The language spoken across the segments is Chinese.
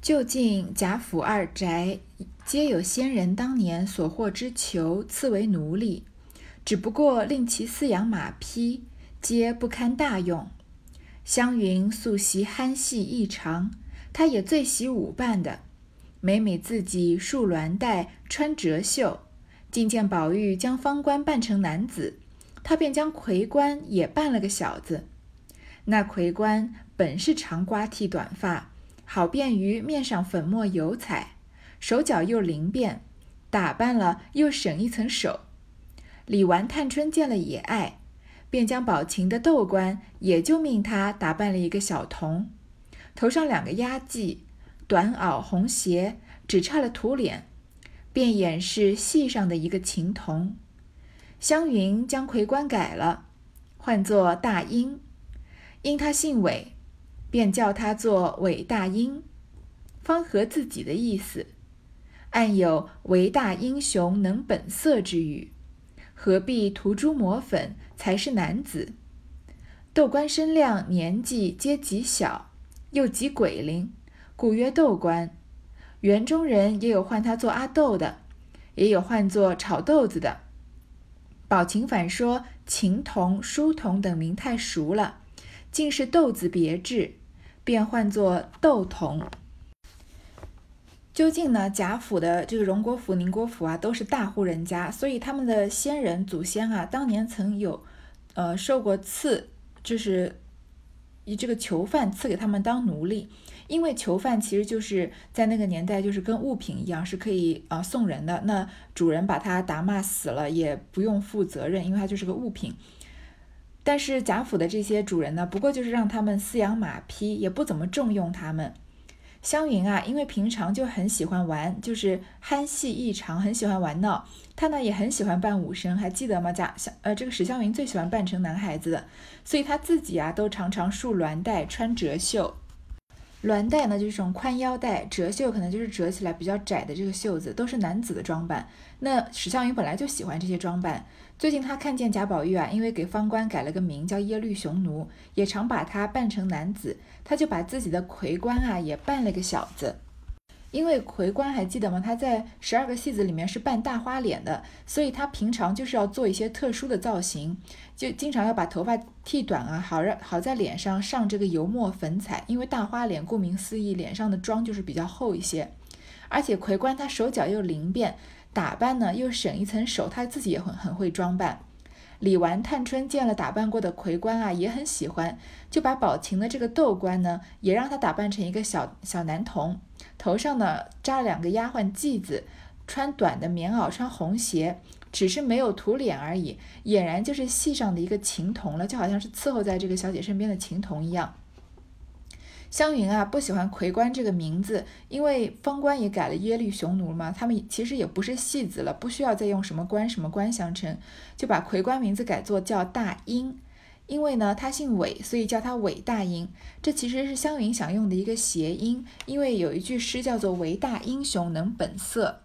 就近贾府二宅，皆有先人当年所获之囚赐为奴隶，只不过令其饲养马匹，皆不堪大用。湘云素习憨戏异常，她也最喜舞伴的。每每自己束鸾带，穿折袖，竟见宝玉将方官扮成男子，他便将魁官也扮了个小子。那魁官本是长瓜剃短发。好便于面上粉末油彩，手脚又灵便，打扮了又省一层手。李纨、探春见了也爱，便将宝琴的豆官也就命他打扮了一个小童，头上两个压髻，短袄红鞋，只差了涂脸，便演是戏上的一个琴童。湘云将魁官改了，唤作大英，因他姓韦。便叫他做伟大英，方合自己的意思。暗有伟大英雄能本色之语，何必涂朱抹粉才是男子？豆官身量年纪皆极小，又极鬼灵，故曰豆官。园中人也有唤他做阿豆的，也有唤作炒豆子的。宝琴反说琴童、书童等名太熟了，竟是豆子别致。便唤作窦童。究竟呢？贾府的这个荣国府、宁国府啊，都是大户人家，所以他们的先人、祖先啊，当年曾有，呃，受过赐，就是以这个囚犯赐给他们当奴隶。因为囚犯其实就是在那个年代，就是跟物品一样，是可以啊送人的。那主人把他打骂死了，也不用负责任，因为他就是个物品。但是贾府的这些主人呢，不过就是让他们饲养马匹，也不怎么重用他们。湘云啊，因为平常就很喜欢玩，就是憨戏异常，很喜欢玩闹。她呢也很喜欢扮武生，还记得吗？贾湘呃，这个史湘云最喜欢扮成男孩子的，所以她自己啊都常常束鸾带，穿折袖。鸾带呢就是这种宽腰带，折袖可能就是折起来比较窄的这个袖子，都是男子的装扮。那史湘云本来就喜欢这些装扮，最近她看见贾宝玉啊，因为给方官改了个名叫耶律雄奴，也常把他扮成男子，他就把自己的魁官啊也扮了个小子。因为魁官还记得吗？他在十二个戏子里面是扮大花脸的，所以他平常就是要做一些特殊的造型，就经常要把头发剃短啊，好让好在脸上上这个油墨粉彩。因为大花脸，顾名思义，脸上的妆就是比较厚一些，而且魁官他手脚又灵便，打扮呢又省一层手，他自己也很很会装扮。李纨、探春见了打扮过的魁官啊，也很喜欢，就把宝琴的这个豆官呢，也让他打扮成一个小小男童，头上呢扎两个丫鬟髻子，穿短的棉袄，穿红鞋，只是没有涂脸而已，俨然就是戏上的一个琴童了，就好像是伺候在这个小姐身边的琴童一样。湘云啊，不喜欢魁官这个名字，因为方官也改了耶律雄奴嘛，他们其实也不是戏子了，不需要再用什么官什么官相称，就把魁官名字改作叫大英，因为呢他姓韦，所以叫他韦大英。这其实是湘云想用的一个谐音，因为有一句诗叫做“韦大英雄能本色”。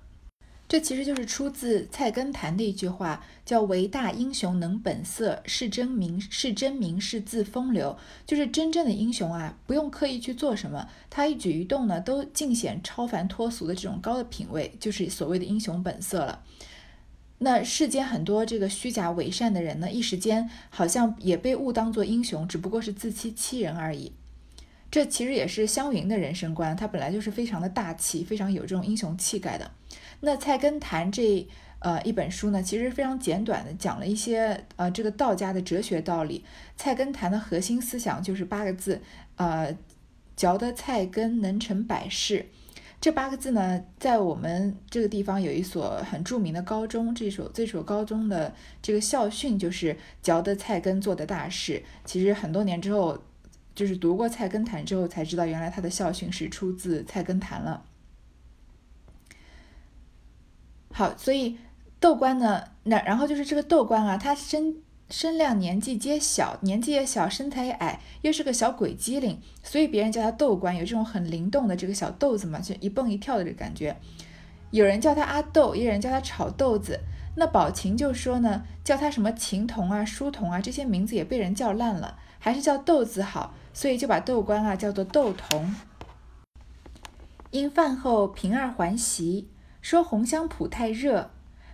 这其实就是出自《菜根谭》的一句话，叫“唯大英雄能本色，是真名是真名是自风流”。就是真正的英雄啊，不用刻意去做什么，他一举一动呢，都尽显超凡脱俗的这种高的品味，就是所谓的英雄本色了。那世间很多这个虚假伪善的人呢，一时间好像也被误当作英雄，只不过是自欺欺人而已。这其实也是湘云的人生观，他本来就是非常的大气，非常有这种英雄气概的。那《菜根谭》这呃一本书呢，其实非常简短的讲了一些呃这个道家的哲学道理。《菜根谭》的核心思想就是八个字，呃，嚼得菜根能成百事。这八个字呢，在我们这个地方有一所很著名的高中，这所这所高中的这个校训就是嚼得菜根做的大事。其实很多年之后，就是读过《菜根谭》之后才知道，原来它的校训是出自《菜根谭》了。好，所以豆官呢，那然后就是这个豆官啊，他身身量年纪皆小，年纪也小，身材也矮，又是个小鬼机灵，所以别人叫他豆官，有这种很灵动的这个小豆子嘛，就一蹦一跳的这个感觉。有人叫他阿豆，也有人叫他炒豆子。那宝琴就说呢，叫他什么琴童啊、书童啊，这些名字也被人叫烂了，还是叫豆子好，所以就把豆官啊叫做豆童。因饭后平儿还席，说红香圃太热，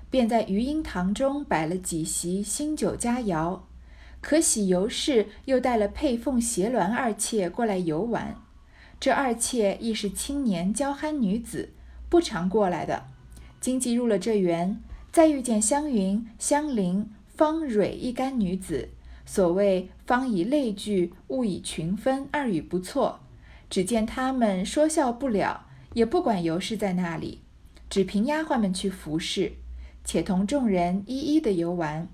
便在余音堂中摆了几席新酒佳肴。可喜尤氏又带了佩凤、斜鸾二妾过来游玩。这二妾亦是青年娇憨女子，不常过来的。今既入了这园，再遇见湘云、湘菱、方蕊一干女子，所谓“方以类聚，物以群分”，二语不错。只见他们说笑不了，也不管尤氏在那里，只凭丫鬟们去服侍，且同众人一一的游玩。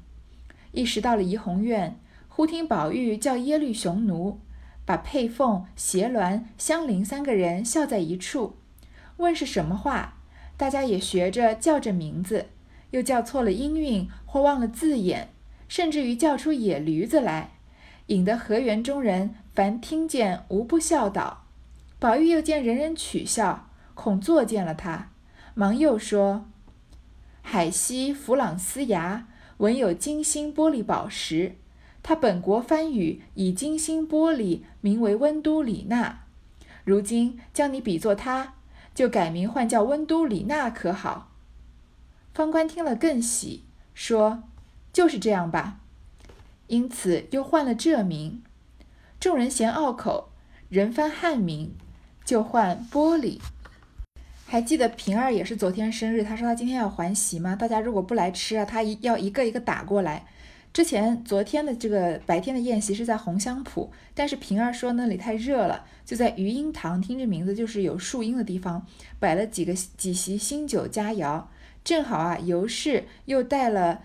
一时到了怡红院，忽听宝玉叫耶律雄奴。把佩凤、斜鸾、香菱三个人笑在一处，问是什么话，大家也学着叫着名字，又叫错了音韵或忘了字眼，甚至于叫出野驴子来，引得河园中人凡听见无不笑倒。宝玉又见人人取笑，恐作践了他，忙又说：“海西弗朗斯牙闻有金星玻璃宝石。”他本国番语以金星玻璃名为温都里纳，如今将你比作他，就改名换叫温都里纳，可好？方官听了更喜，说：“就是这样吧。”因此又换了这名。众人嫌拗口，人翻汉名，就换玻璃。还记得平儿也是昨天生日，他说他今天要还席吗？大家如果不来吃啊，他一要一个一个打过来。之前昨天的这个白天的宴席是在红香圃，但是平儿说那里太热了，就在余音堂，听这名字就是有树荫的地方，摆了几个几席新酒佳肴。正好啊，尤氏又带了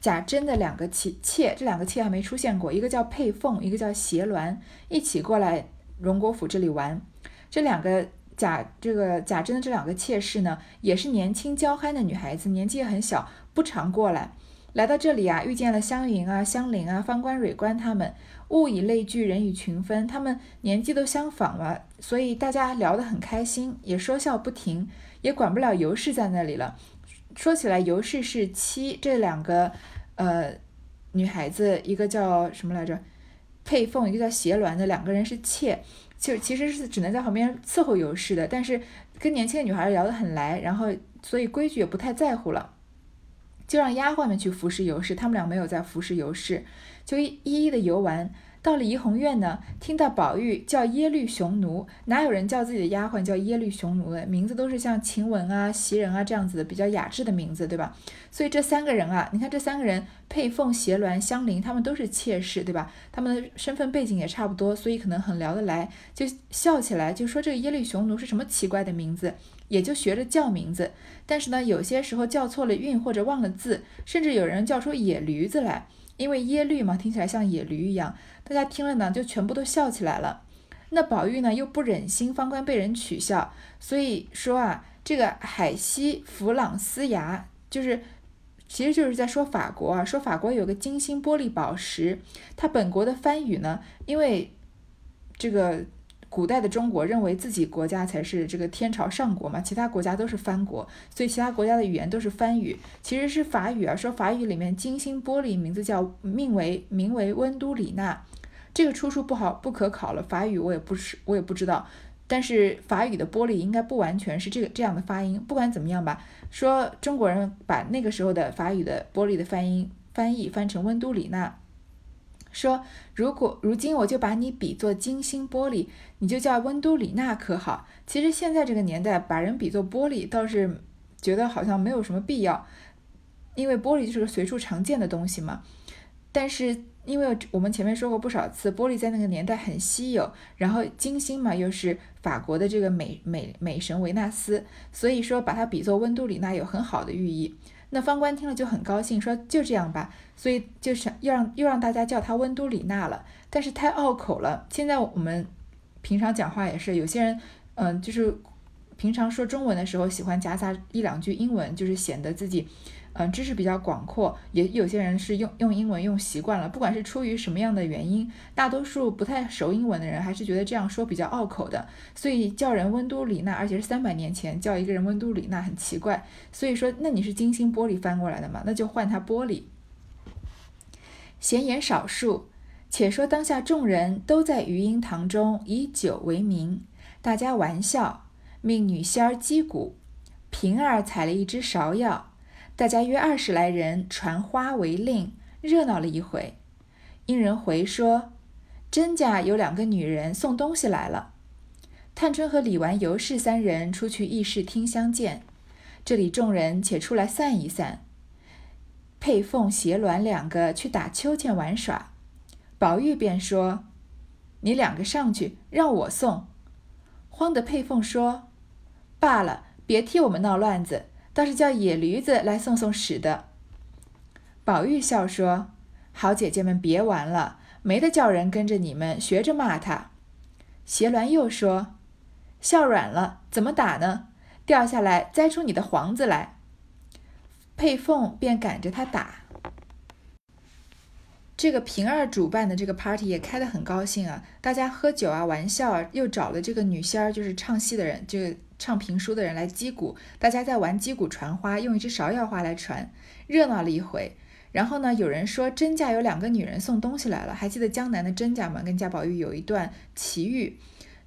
贾珍的两个妾妾，这两个妾还没出现过，一个叫佩凤，一个叫斜鸾，一起过来荣国府这里玩。这两个贾这个贾珍的这两个妾室呢，也是年轻娇憨的女孩子，年纪也很小，不常过来。来到这里啊，遇见了湘云啊、香菱啊、方官、蕊官他们，物以类聚，人以群分，他们年纪都相仿了，所以大家聊得很开心，也说笑不停，也管不了尤氏在那里了。说起来，尤氏是妻，这两个呃女孩子，一个叫什么来着？佩凤，一个叫斜鸾的，两个人是妾，就其实是只能在旁边伺候尤氏的，但是跟年轻的女孩聊得很来，然后所以规矩也不太在乎了。就让丫鬟们去服侍尤氏，他们俩没有在服侍尤氏，就一一一的游玩。到了怡红院呢，听到宝玉叫耶律雄奴，哪有人叫自己的丫鬟叫耶律雄奴的？名字都是像晴雯啊、袭人啊这样子的比较雅致的名字，对吧？所以这三个人啊，你看这三个人，佩凤、斜鸾、香菱，他们都是妾室，对吧？他们的身份背景也差不多，所以可能很聊得来，就笑起来，就说这个耶律雄奴是什么奇怪的名字。也就学着叫名字，但是呢，有些时候叫错了韵或者忘了字，甚至有人叫出野驴子来，因为耶律嘛，听起来像野驴一样，大家听了呢就全部都笑起来了。那宝玉呢又不忍心方官被人取笑，所以说啊，这个海西弗朗斯牙就是，其实就是在说法国啊，说法国有个金星玻璃宝石，它本国的番语呢，因为这个。古代的中国认为自己国家才是这个天朝上国嘛，其他国家都是藩国，所以其他国家的语言都是藩语，其实是法语啊。说法语里面金星玻璃名字叫命为名为温都里纳，这个出处不好不可考了，法语我也不是我也不知道，但是法语的玻璃应该不完全是这个这样的发音。不管怎么样吧，说中国人把那个时候的法语的玻璃的翻音翻译翻成温都里纳。说，如果如今我就把你比作金星玻璃，你就叫温都里娜可好？其实现在这个年代，把人比作玻璃，倒是觉得好像没有什么必要，因为玻璃就是个随处常见的东西嘛。但是因为我们前面说过不少次，玻璃在那个年代很稀有，然后金星嘛又是法国的这个美美美神维纳斯，所以说把它比作温都里娜有很好的寓意。那方官听了就很高兴，说就这样吧，所以就是要让又让大家叫他温都里纳了，但是太拗口了。现在我们平常讲话也是，有些人嗯，就是平常说中文的时候喜欢夹杂一两句英文，就是显得自己。嗯，知识比较广阔，也有些人是用用英文用习惯了。不管是出于什么样的原因，大多数不太熟英文的人还是觉得这样说比较拗口的。所以叫人温都里纳，而且是三百年前叫一个人温都里纳很奇怪。所以说，那你是金星玻璃翻过来的嘛？那就换他玻璃。闲言少述，且说当下众人都在余音堂中以酒为名。大家玩笑，命女仙儿击鼓，平儿采了一支芍药，大家约二十来人传花为令，热闹了一回。因人回说，甄家有两个女人送东西来了。探春和李纨、尤氏三人出去议事厅相见，这里众人且出来散一散。佩凤、斜鸾两个去打秋千玩耍，宝玉便说：“你两个上去，让我送。”慌的佩凤说：“罢了，别替我们闹乱子，倒是叫野驴子来送送屎的。”宝玉笑说：“好姐姐们，别玩了，没得叫人跟着你们学着骂他。”斜鸾又说：“笑软了，怎么打呢？掉下来栽出你的黄子来。”佩凤便赶着他打。这个平儿主办的这个 party 也开得很高兴啊，大家喝酒啊，玩笑啊，又找了这个女仙儿，就是唱戏的人，这个唱评书的人来击鼓，大家在玩击鼓传花，用一支芍药花来传，热闹了一回。然后呢，有人说甄家有两个女人送东西来了，还记得江南的甄家吗？跟贾宝玉有一段奇遇。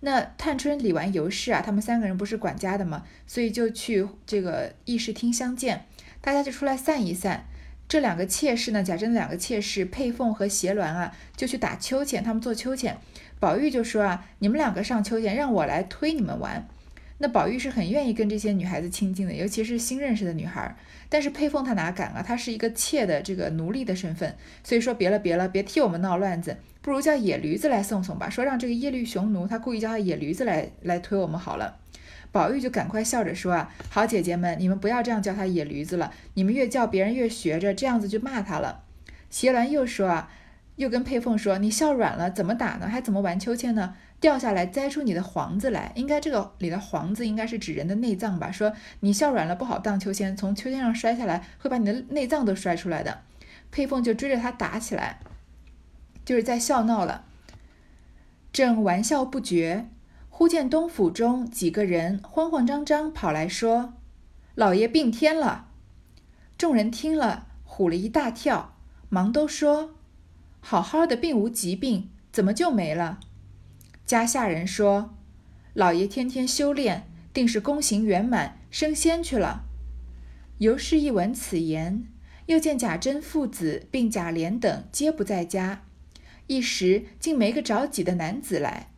那探春、李纨、尤氏啊，他们三个人不是管家的吗？所以就去这个议事厅相见。大家就出来散一散，这两个妾室呢，贾珍的两个妾室佩凤和斜鸾啊，就去打秋千，他们做秋千。宝玉就说啊，你们两个上秋千，让我来推你们玩。那宝玉是很愿意跟这些女孩子亲近的，尤其是新认识的女孩。但是佩凤她哪敢啊，她是一个妾的这个奴隶的身份，所以说别了别了，别替我们闹乱子，不如叫野驴子来送送吧。说让这个耶律雄奴，他故意叫他野驴子来来推我们好了。宝玉就赶快笑着说：“啊，好姐姐们，你们不要这样叫他野驴子了，你们越叫别人越学着，这样子就骂他了。”斜鸾又说：“啊，又跟佩凤说，你笑软了，怎么打呢？还怎么玩秋千呢？掉下来栽出你的黄子来，应该这个里的黄子应该是指人的内脏吧？说你笑软了不好荡秋千，从秋千上摔下来会把你的内脏都摔出来的。”佩凤就追着他打起来，就是在笑闹了，正玩笑不绝。忽见东府中几个人慌慌张张跑来说：“老爷病天了。”众人听了，唬了一大跳，忙都说：“好好的，并无疾病，怎么就没了？”家下人说：“老爷天天修炼，定是功行圆满，升仙去了。”尤氏一闻此言，又见贾珍父子并贾琏等皆不在家，一时竟没个着急的男子来。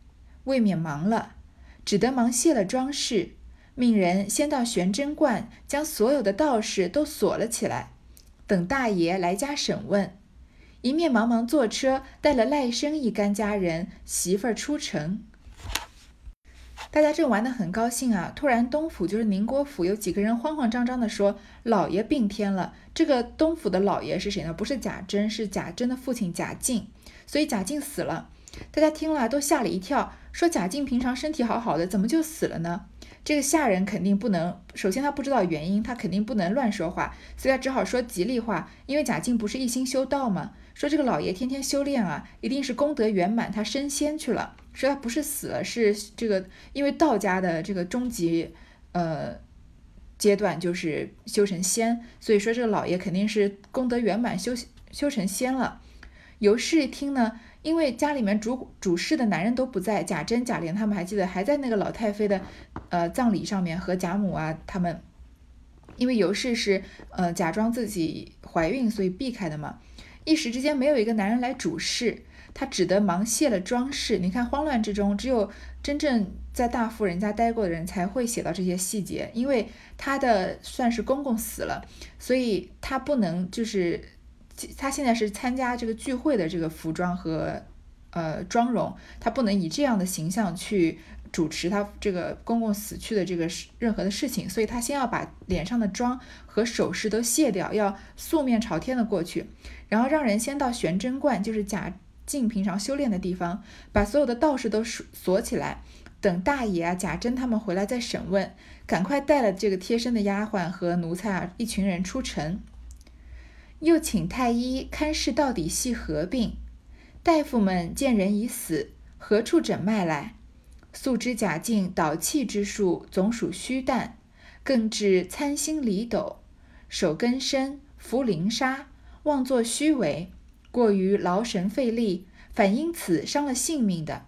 未免忙了，只得忙卸了装饰，命人先到玄真观，将所有的道士都锁了起来，等大爷来家审问。一面忙忙坐车带了赖生一干家人媳妇儿出城。大家正玩得很高兴啊，突然东府就是宁国府有几个人慌慌张张地说：“老爷病天了。”这个东府的老爷是谁呢？不是贾珍，是贾珍的父亲贾敬，所以贾敬死了。大家听了都吓了一跳。说贾静平常身体好好的，怎么就死了呢？这个下人肯定不能，首先他不知道原因，他肯定不能乱说话，所以他只好说吉利话。因为贾静不是一心修道吗？说这个老爷天天修炼啊，一定是功德圆满，他升仙去了。说他不是死了，是这个因为道家的这个终极呃阶段就是修成仙，所以说这个老爷肯定是功德圆满，修修成仙了。尤氏一听呢。因为家里面主主事的男人都不在，贾珍、贾琏他们还记得还在那个老太妃的呃葬礼上面和贾母啊他们，因为尤氏是呃假装自己怀孕，所以避开的嘛。一时之间没有一个男人来主事，他只得忙卸了装饰。你看慌乱之中，只有真正在大富人家待过的人才会写到这些细节，因为他的算是公公死了，所以他不能就是。他现在是参加这个聚会的这个服装和呃妆容，他不能以这样的形象去主持他这个公公死去的这个任何的事情，所以他先要把脸上的妆和首饰都卸掉，要素面朝天的过去，然后让人先到玄真观，就是贾静平常修炼的地方，把所有的道士都锁锁起来，等大爷啊贾珍他们回来再审问，赶快带了这个贴身的丫鬟和奴才啊一群人出城。又请太医看视到底系何病，大夫们见人已死，何处诊脉来？素知贾静导气之术总属虚诞，更至参星离斗，手根深，服灵砂，妄作虚伪，过于劳神费力，反因此伤了性命的。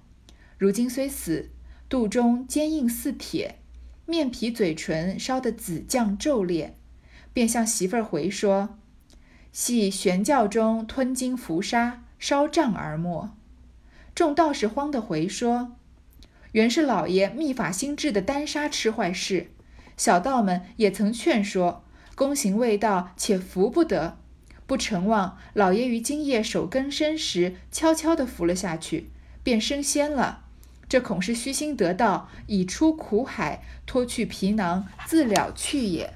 如今虽死，肚中坚硬似铁，面皮嘴唇烧得紫绛皱裂，便向媳妇儿回说：“系玄教中吞金服沙，烧胀而没。”众道士慌得回说：“原是老爷秘法新制的丹砂吃坏事。”小道们也曾劝说，功行未到，且服不得。不成望老爷于今夜守更深时，悄悄地服了下去，便升仙了。这恐是虚心得道，已出苦海，脱去皮囊，自了去也。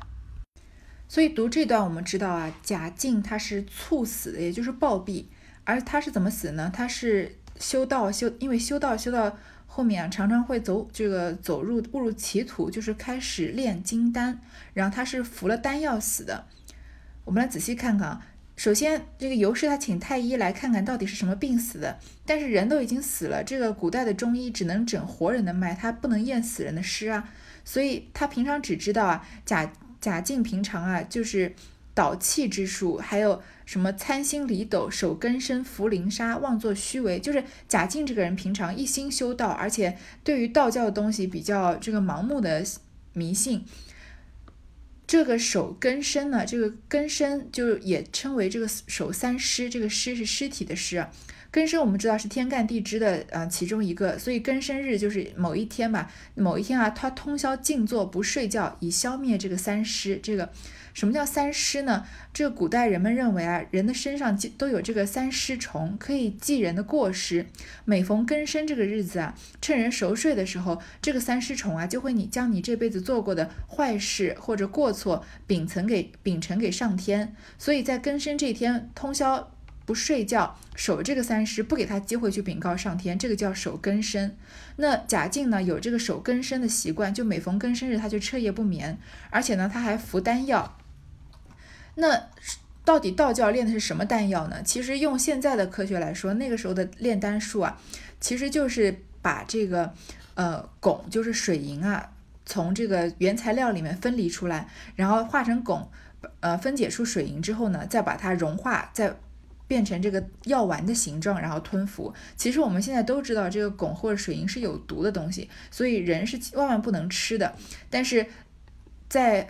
所以读这段，我们知道啊，贾静他是猝死的，也就是暴毙。而他是怎么死呢？他是修道修，因为修道修到。后面啊，常常会走这个走入误入歧途，就是开始炼金丹，然后他是服了丹药死的。我们来仔细看看啊，首先这个尤氏他请太医来看看到底是什么病死的，但是人都已经死了，这个古代的中医只能诊活人的脉，他不能验死人的尸啊，所以他平常只知道啊，贾贾静平常啊就是。导气之术，还有什么参星离斗、守根深、茯苓沙、妄作虚伪，就是贾静这个人平常一心修道，而且对于道教的东西比较这个盲目的迷信。这个守根深呢，这个根深就也称为这个守三尸，这个尸是尸体的尸。根生我们知道是天干地支的呃其中一个，所以根生日就是某一天吧，某一天啊，他通宵静坐不睡觉，以消灭这个三尸。这个。什么叫三尸呢？这个古代人们认为啊，人的身上都有这个三尸虫，可以记人的过失。每逢庚申这个日子啊，趁人熟睡的时候，这个三尸虫啊，就会你将你这辈子做过的坏事或者过错禀呈给禀呈给上天。所以在庚申这天通宵不睡觉守这个三尸，不给他机会去禀告上天，这个叫守根身。那贾静呢，有这个守根身的习惯，就每逢根生日他就彻夜不眠，而且呢他还服丹药。那到底道教练的是什么丹药呢？其实用现在的科学来说，那个时候的炼丹术啊，其实就是把这个呃汞，就是水银啊，从这个原材料里面分离出来，然后化成汞，呃分解出水银之后呢，再把它融化，再变成这个药丸的形状，然后吞服。其实我们现在都知道，这个汞或者水银是有毒的东西，所以人是万万不能吃的。但是在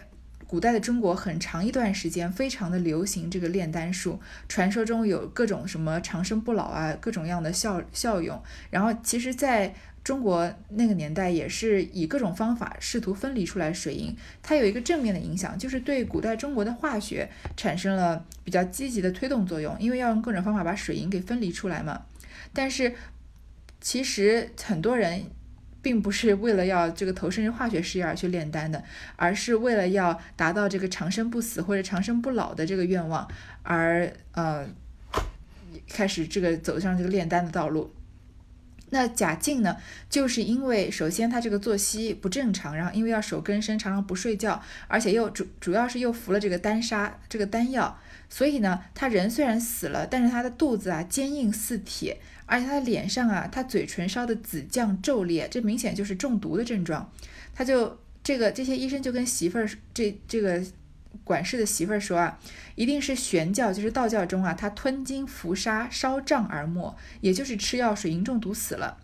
古代的中国很长一段时间非常的流行这个炼丹术，传说中有各种什么长生不老啊，各种样的效效用。然后其实在中国那个年代也是以各种方法试图分离出来水银，它有一个正面的影响，就是对古代中国的化学产生了比较积极的推动作用，因为要用各种方法把水银给分离出来嘛。但是其实很多人。并不是为了要这个投身于化学事业而去炼丹的，而是为了要达到这个长生不死或者长生不老的这个愿望，而呃开始这个走上这个炼丹的道路。那贾静呢，就是因为首先他这个作息不正常，然后因为要守根生，常常不睡觉，而且又主主要是又服了这个丹砂这个丹药，所以呢，他人虽然死了，但是他的肚子啊坚硬似铁。而且他的脸上啊，他嘴唇烧的紫绛皱裂，这明显就是中毒的症状。他就这个这些医生就跟媳妇儿这这个管事的媳妇儿说啊，一定是玄教，就是道教中啊，他吞金服沙烧杖而没，也就是吃药水银中毒死了。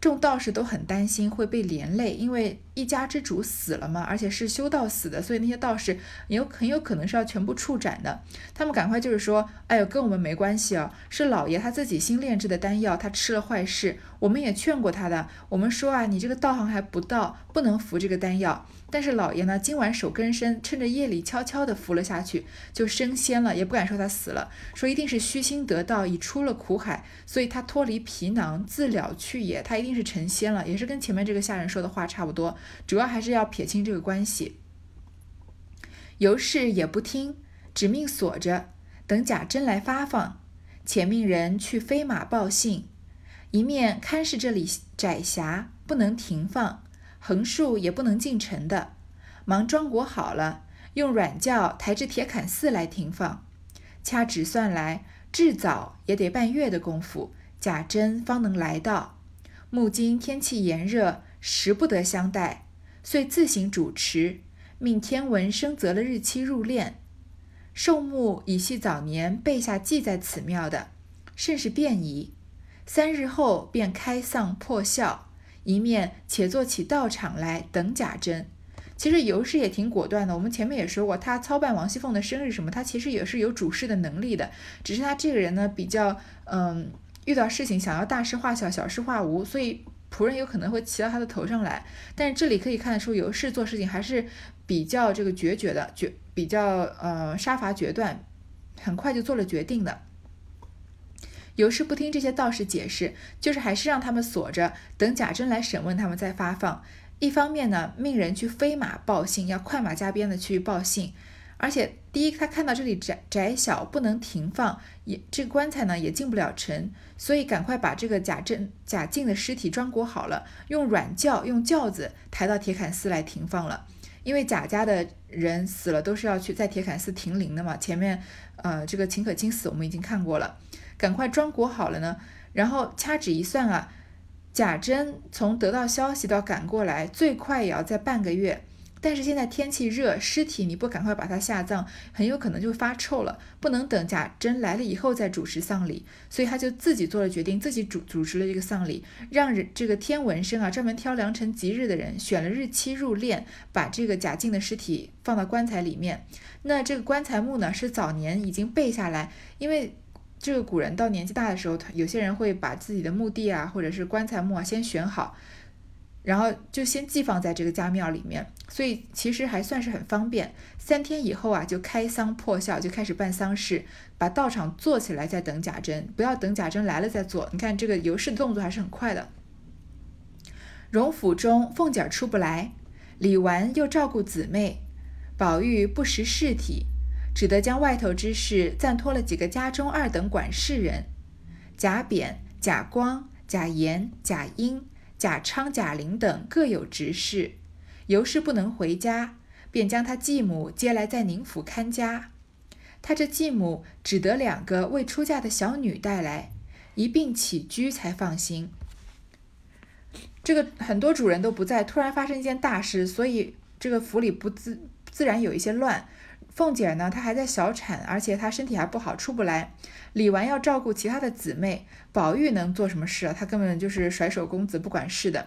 众道士都很担心会被连累，因为一家之主死了嘛，而且是修道死的，所以那些道士有很有可能是要全部处斩的。他们赶快就是说，哎呦，跟我们没关系啊，是老爷他自己新炼制的丹药，他吃了坏事。我们也劝过他的，我们说啊，你这个道行还不到，不能服这个丹药。但是老爷呢，今晚手根深，趁着夜里悄悄地服了下去，就升仙了，也不敢说他死了，说一定是虚心得道，已出了苦海，所以他脱离皮囊，自了去也。他一定是成仙了，也是跟前面这个下人说的话差不多，主要还是要撇清这个关系。尤氏也不听，只命锁着，等贾珍来发放，且命人去飞马报信，一面看视这里窄狭，不能停放。横竖也不能进城的，忙装裹好了，用软轿抬至铁槛寺来停放。掐指算来，至早也得半月的功夫，贾珍方能来到。目今天气炎热，实不得相待，遂自行主持，命天文生择了日期入殓。寿木已系早年备下记在此庙的，甚是便宜。三日后便开丧破孝。一面且做起道场来等贾珍。其实尤氏也挺果断的，我们前面也说过，他操办王熙凤的生日什么，他其实也是有主事的能力的，只是他这个人呢比较，嗯，遇到事情想要大事化小，小事化无，所以仆人有可能会骑到他的头上来。但是这里可以看得出，尤氏做事情还是比较这个决绝的，决比较呃杀伐决断，很快就做了决定的。尤氏不听这些道士解释，就是还是让他们锁着，等贾珍来审问他们再发放。一方面呢，命人去飞马报信，要快马加鞭的去报信。而且，第一，他看到这里窄窄小，不能停放，也这个棺材呢也进不了城，所以赶快把这个贾珍、贾静的尸体装裹好了，用软轿、用轿子抬到铁槛寺来停放了。因为贾家的人死了都是要去在铁槛寺停灵的嘛。前面，呃，这个秦可卿死我们已经看过了，赶快装裹好了呢，然后掐指一算啊。贾珍从得到消息到赶过来，最快也要在半个月。但是现在天气热，尸体你不赶快把它下葬，很有可能就发臭了。不能等贾珍来了以后再主持丧礼，所以他就自己做了决定，自己主主持了这个丧礼，让人这个天文生啊，专门挑良辰吉日的人，选了日期入殓，把这个贾静的尸体放到棺材里面。那这个棺材木呢，是早年已经备下来，因为。这个古人到年纪大的时候，他有些人会把自己的墓地啊，或者是棺材木啊先选好，然后就先寄放在这个家庙里面，所以其实还算是很方便。三天以后啊，就开丧破孝，就开始办丧事，把道场做起来，再等贾珍，不要等贾珍来了再做。你看这个尤氏的动作还是很快的。荣府中，凤姐出不来，李纨又照顾姊妹，宝玉不识事体。只得将外头之事暂托了几个家中二等管事人，贾扁、贾光、贾言、贾英、贾昌、贾玲等各有执事。尤氏不能回家，便将他继母接来在宁府看家。他这继母只得两个未出嫁的小女带来，一并起居才放心。这个很多主人都不在，突然发生一件大事，所以这个府里不自自然有一些乱。凤姐呢，她还在小产，而且她身体还不好，出不来。李纨要照顾其他的姊妹，宝玉能做什么事啊？他根本就是甩手公子，不管事的，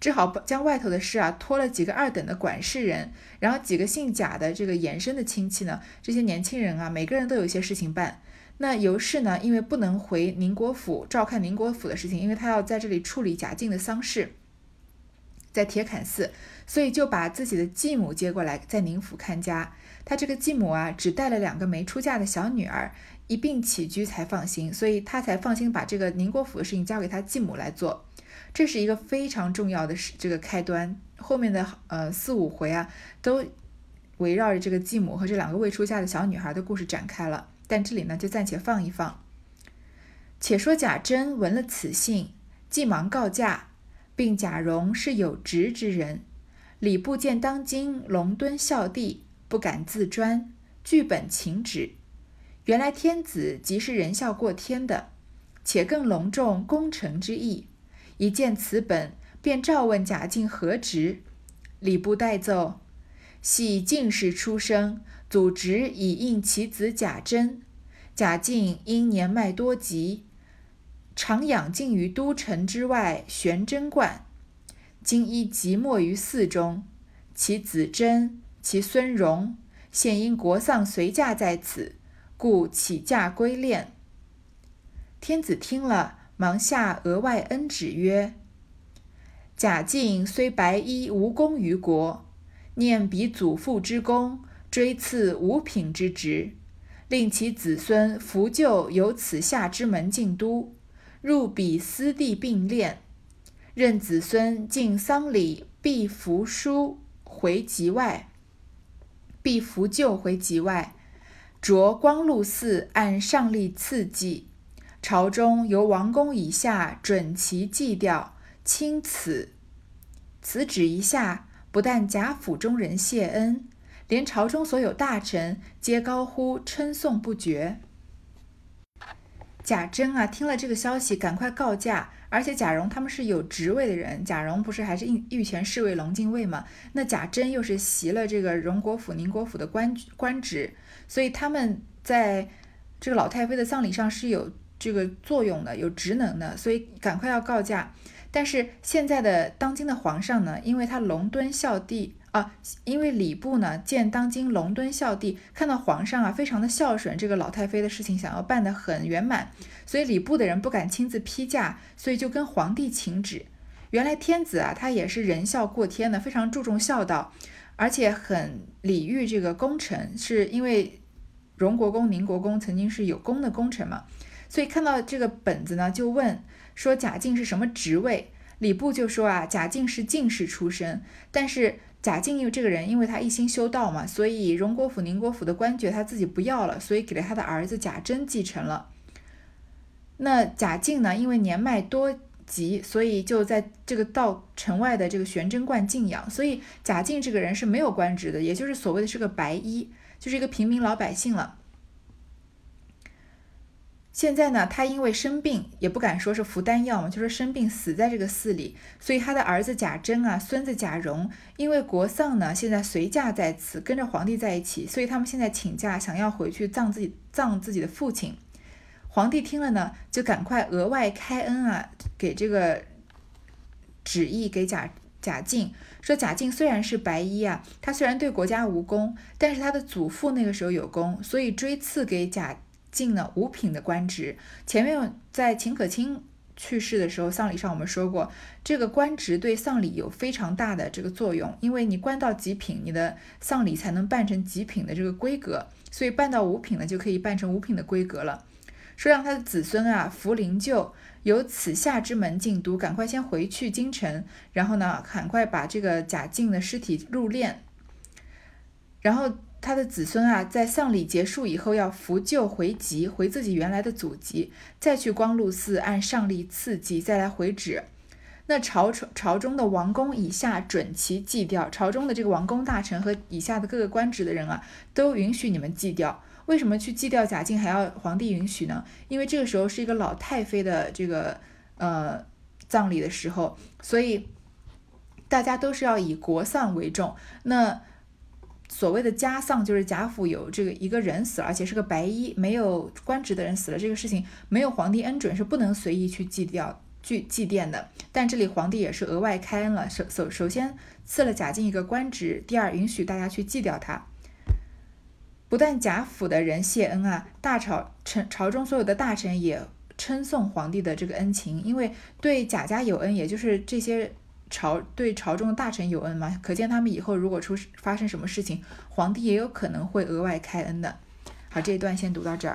只好将外头的事啊托了几个二等的管事人，然后几个姓贾的这个衍生的亲戚呢，这些年轻人啊，每个人都有一些事情办。那尤氏呢，因为不能回宁国府照看宁国府的事情，因为他要在这里处理贾静的丧事，在铁槛寺，所以就把自己的继母接过来，在宁府看家。他这个继母啊，只带了两个没出嫁的小女儿，一并起居才放心，所以他才放心把这个宁国府的事情交给他继母来做。这是一个非常重要的事这个开端。后面的呃四五回啊，都围绕着这个继母和这两个未出嫁的小女孩的故事展开了。但这里呢，就暂且放一放。且说贾珍闻了此信，即忙告假，并贾蓉是有职之人，礼部见当今龙敦孝弟。不敢自专，据本请旨。原来天子即是仁孝过天的，且更隆重功臣之意。一见此本，便召问贾敬何职。礼部代奏：系进士出生，祖侄以应其子贾珍。贾静因年迈多疾，常养静于都城之外玄真观。今依即没于寺中，其子珍。其孙荣现因国丧随驾在此，故起驾归殓。天子听了，忙下额外恩旨曰：“贾敬虽白衣无功于国，念彼祖父之功，追赐五品之职，令其子孙扶柩由此下之门进都，入彼私地并殓。任子孙尽丧礼，必扶书回籍外。”必扶柩回籍外，着光禄寺按上例赐祭。朝中由王公以下准其祭吊，钦此。此旨一下，不但贾府中人谢恩，连朝中所有大臣皆高呼称颂不绝。贾珍啊，听了这个消息，赶快告假。而且贾蓉他们是有职位的人，贾蓉不是还是御御前侍卫龙禁尉嘛？那贾珍又是袭了这个荣国府、宁国府的官官职，所以他们在这个老太妃的丧礼上是有这个作用的，有职能的，所以赶快要告假。但是现在的当今的皇上呢，因为他隆敦孝帝啊，因为礼部呢见当今隆敦孝帝，看到皇上啊非常的孝顺，这个老太妃的事情想要办得很圆满，所以礼部的人不敢亲自批假，所以就跟皇帝请旨。原来天子啊，他也是仁孝过天的，非常注重孝道，而且很礼遇这个功臣，是因为荣国公、宁国公曾经是有功的功臣嘛，所以看到这个本子呢，就问说贾敬是什么职位？礼部就说啊，贾敬是进士出身，但是贾敬因为这个人，因为他一心修道嘛，所以荣国府、宁国府的官爵他自己不要了，所以给了他的儿子贾珍继承了。那贾敬呢，因为年迈多。疾，所以就在这个道城外的这个玄真观静养。所以贾敬这个人是没有官职的，也就是所谓的是个白衣，就是一个平民老百姓了。现在呢，他因为生病，也不敢说是服丹药嘛，就是生病死在这个寺里。所以他的儿子贾珍啊，孙子贾蓉，因为国丧呢，现在随驾在此，跟着皇帝在一起，所以他们现在请假，想要回去葬自己葬自己的父亲。皇帝听了呢，就赶快额外开恩啊，给这个旨意给贾贾敬说，贾敬虽然是白衣啊，他虽然对国家无功，但是他的祖父那个时候有功，所以追赐给贾敬了五品的官职。前面在秦可卿去世的时候，丧礼上我们说过，这个官职对丧礼有非常大的这个作用，因为你官到极品，你的丧礼才能办成极品的这个规格，所以办到五品呢，就可以办成五品的规格了。说让他的子孙啊扶灵柩，由此下之门进都，赶快先回去京城，然后呢，赶快把这个贾敬的尸体入殓，然后他的子孙啊，在丧礼结束以后要扶柩回籍，回自己原来的祖籍，再去光禄寺按上例赐祭，再来回旨。那朝朝朝中的王公以下准其祭吊，朝中的这个王公大臣和以下的各个官职的人啊，都允许你们祭吊。为什么去祭吊贾敬还要皇帝允许呢？因为这个时候是一个老太妃的这个呃葬礼的时候，所以大家都是要以国丧为重。那所谓的家丧就是贾府有这个一个人死了，而且是个白衣没有官职的人死了，这个事情没有皇帝恩准是不能随意去祭掉、去祭奠的。但这里皇帝也是额外开恩了，首首首先赐了贾敬一个官职，第二允许大家去祭掉他。不但贾府的人谢恩啊，大朝臣朝中所有的大臣也称颂皇帝的这个恩情，因为对贾家有恩，也就是这些朝对朝中大臣有恩吗，可见他们以后如果出发生什么事情，皇帝也有可能会额外开恩的。好，这一段先读到这儿。